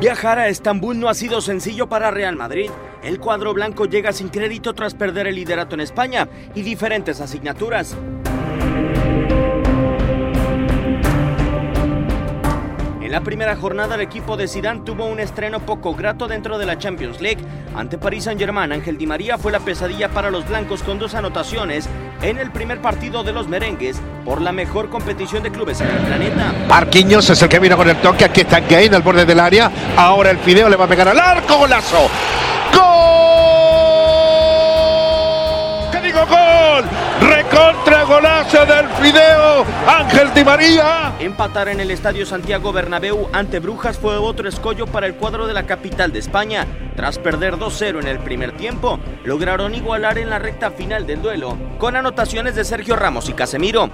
Viajar a Estambul no ha sido sencillo para Real Madrid. El cuadro blanco llega sin crédito tras perder el liderato en España y diferentes asignaturas. La primera jornada el equipo de Zidane tuvo un estreno poco grato dentro de la Champions League. Ante Paris Saint-Germain, Ángel Di María fue la pesadilla para los blancos con dos anotaciones en el primer partido de los merengues por la mejor competición de clubes en el planeta. Marquinhos es el que vino con el toque, aquí está Gain al borde del área, ahora el Fideo le va a pegar al arco, golazo. Recontra golazo del Fideo. Ángel Di María. Empatar en el Estadio Santiago Bernabéu ante Brujas fue otro escollo para el cuadro de la capital de España. Tras perder 2-0 en el primer tiempo, lograron igualar en la recta final del duelo, con anotaciones de Sergio Ramos y Casemiro.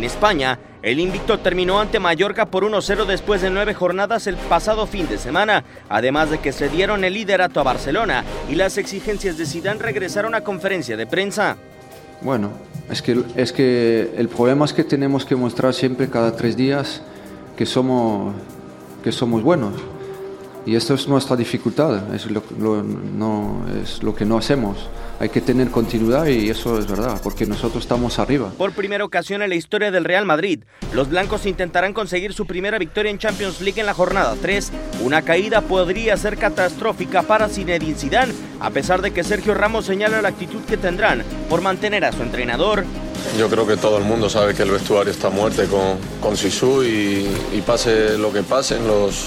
En España, el invicto terminó ante Mallorca por 1-0 después de nueve jornadas el pasado fin de semana, además de que se dieron el liderato a Barcelona y las exigencias de Zidane regresaron a conferencia de prensa. Bueno, es que, es que el problema es que tenemos que mostrar siempre cada tres días que somos, que somos buenos. Y esto es nuestra dificultad, es lo, no, es lo que no hacemos. Hay que tener continuidad y eso es verdad, porque nosotros estamos arriba. Por primera ocasión en la historia del Real Madrid, los blancos intentarán conseguir su primera victoria en Champions League en la jornada 3. Una caída podría ser catastrófica para Zinedine Zidane, a pesar de que Sergio Ramos señala la actitud que tendrán por mantener a su entrenador. Yo creo que todo el mundo sabe que el vestuario está muerto con, con Sisu y, pase lo que pase en, los,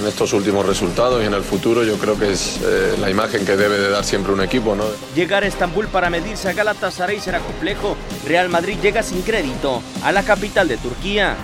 en estos últimos resultados y en el futuro, yo creo que es eh, la imagen que debe de dar siempre un equipo. ¿no? Llegar a Estambul para medirse a Galatasaray será complejo. Real Madrid llega sin crédito a la capital de Turquía.